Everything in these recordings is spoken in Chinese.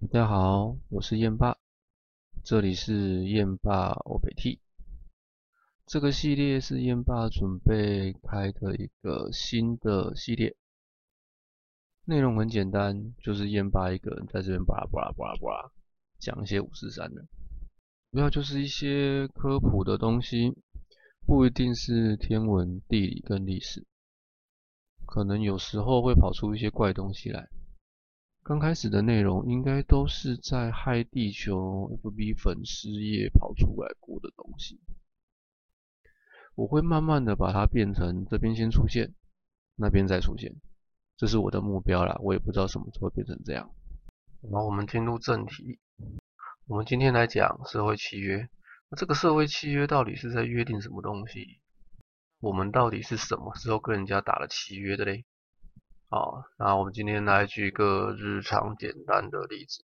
大家好，我是燕爸，这里是燕爸我北 T。这个系列是燕爸准备开的一个新的系列，内容很简单，就是燕爸一个人在这边巴拉巴拉巴拉巴拉讲一些五四三的，主要就是一些科普的东西，不一定是天文、地理跟历史，可能有时候会跑出一些怪东西来。刚开始的内容应该都是在嗨地球 FB 粉丝页跑出来过的东西，我会慢慢的把它变成这边先出现，那边再出现，这是我的目标啦。我也不知道什么时候变成这样。然后我们进入正题，我们今天来讲社会契约。那这个社会契约到底是在约定什么东西？我们到底是什么时候跟人家打了契约的嘞？好，那我们今天来举一个日常简单的例子。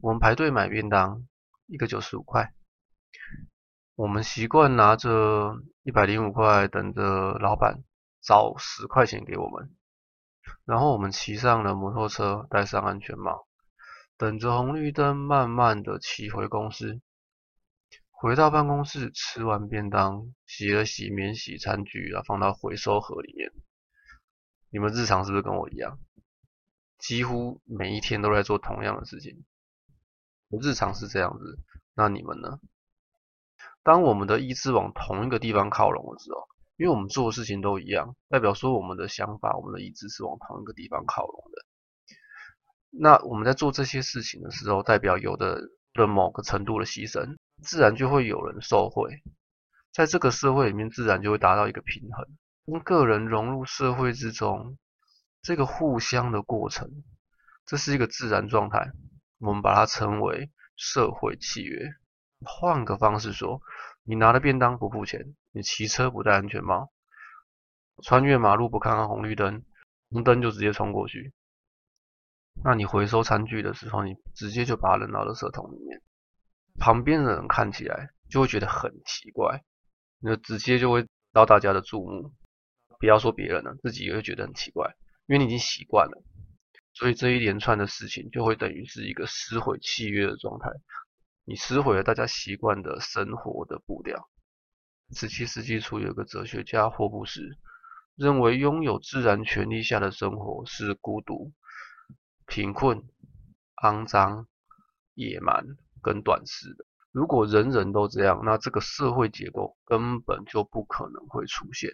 我们排队买便当，一个九十五块。我们习惯拿着一百零五块，等着老板找十块钱给我们。然后我们骑上了摩托车，戴上安全帽，等着红绿灯，慢慢的骑回公司。回到办公室，吃完便当，洗了洗免洗餐具啊，放到回收盒里面。你们日常是不是跟我一样，几乎每一天都在做同样的事情？我日常是这样子，那你们呢？当我们的意志往同一个地方靠拢的时候，因为我们做的事情都一样，代表说我们的想法、我们的意志是往同一个地方靠拢的。那我们在做这些事情的时候，代表有的的某个程度的牺牲，自然就会有人受贿，在这个社会里面，自然就会达到一个平衡。跟个人融入社会之中，这个互相的过程，这是一个自然状态。我们把它称为社会契约。换个方式说，你拿了便当不付钱，你骑车不戴安全帽，穿越马路不看看红绿灯，红灯就直接冲过去。那你回收餐具的时候，你直接就把它扔到了垃圾桶里面，旁边的人看起来就会觉得很奇怪，那直接就会到大家的注目。不要说别人了，自己也会觉得很奇怪，因为你已经习惯了，所以这一连串的事情就会等于是一个撕毁契约的状态。你撕毁了大家习惯的生活的步调。十七世纪初有个哲学家霍布斯认为，拥有自然权利下的生活是孤独、贫困、肮脏、野蛮跟短视的。如果人人都这样，那这个社会结构根本就不可能会出现。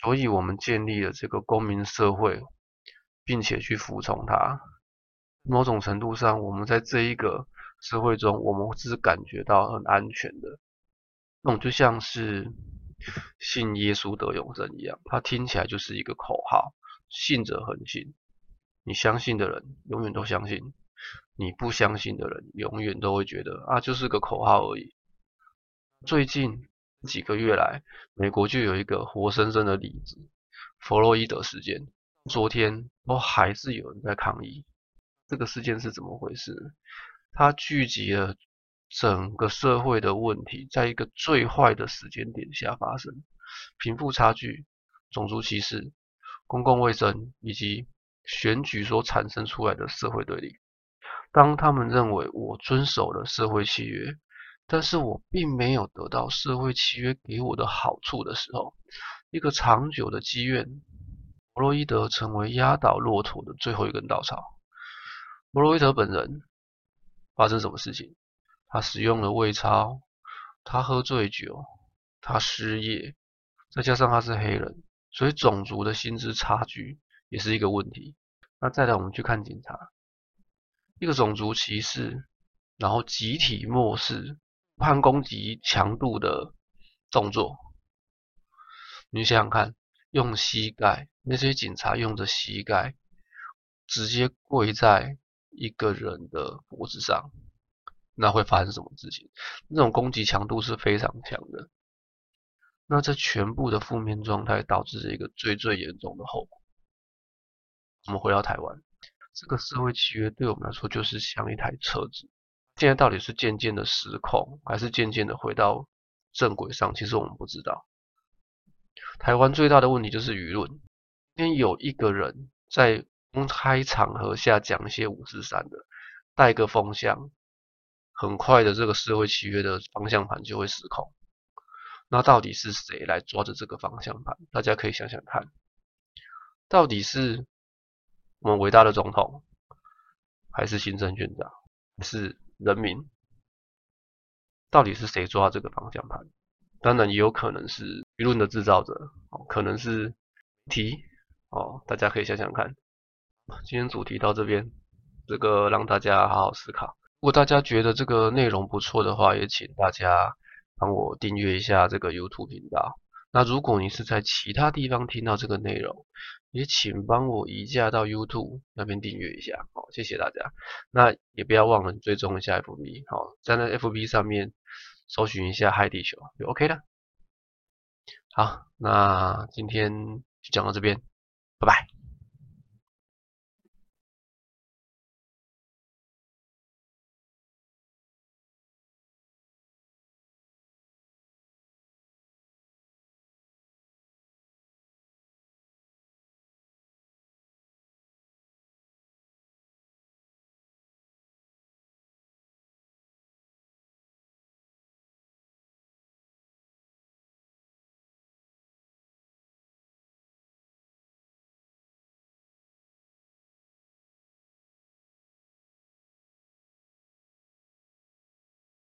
所以，我们建立了这个公民社会，并且去服从它。某种程度上，我们在这一个社会中，我们是感觉到很安全的。那种就像是信耶稣得永生一样，它听起来就是一个口号，信者恒信。你相信的人永远都相信，你不相信的人永远都会觉得啊，就是个口号而已。最近。几个月来，美国就有一个活生生的例子——弗洛伊德事件。昨天都还是有人在抗议。这个事件是怎么回事？它聚集了整个社会的问题，在一个最坏的时间点下发生：贫富差距、种族歧视、公共卫生以及选举所产生出来的社会对立。当他们认为我遵守了社会契约，但是我并没有得到社会契约给我的好处的时候，一个长久的积怨，弗洛伊德成为压倒骆驼的最后一根稻草。弗洛伊德本人发生什么事情？他使用了胃超，他喝醉酒，他失业，再加上他是黑人，所以种族的薪资差距也是一个问题。那再来，我们去看警察，一个种族歧视，然后集体漠视。判攻击强度的动作，你想想看，用膝盖，那些警察用着膝盖，直接跪在一个人的脖子上，那会发生什么事情？那种攻击强度是非常强的。那这全部的负面状态导致一个最最严重的后果。我们回到台湾，这个社会契约对我们来说就是像一台车子。现在到底是渐渐的失控，还是渐渐的回到正轨上？其实我们不知道。台湾最大的问题就是舆论。今天有一个人在公开场合下讲一些五四三的，带个风向，很快的这个社会契约的方向盘就会失控。那到底是谁来抓着这个方向盘？大家可以想想看，到底是我们伟大的总统，还是行政院长，是人民？到底是谁抓这个方向盘？当然也有可能是舆论的制造者，可能是题哦，大家可以想想看。今天主题到这边，这个让大家好好思考。如果大家觉得这个内容不错的话，也请大家帮我订阅一下这个 YouTube 频道。那如果你是在其他地方听到这个内容，也请帮我移驾到 YouTube 那边订阅一下。好，谢谢大家。那也不要忘了追踪一下 FB，好，在那 FB 上面搜寻一下嗨地球就 OK 了。好，那今天就讲到这边，拜拜。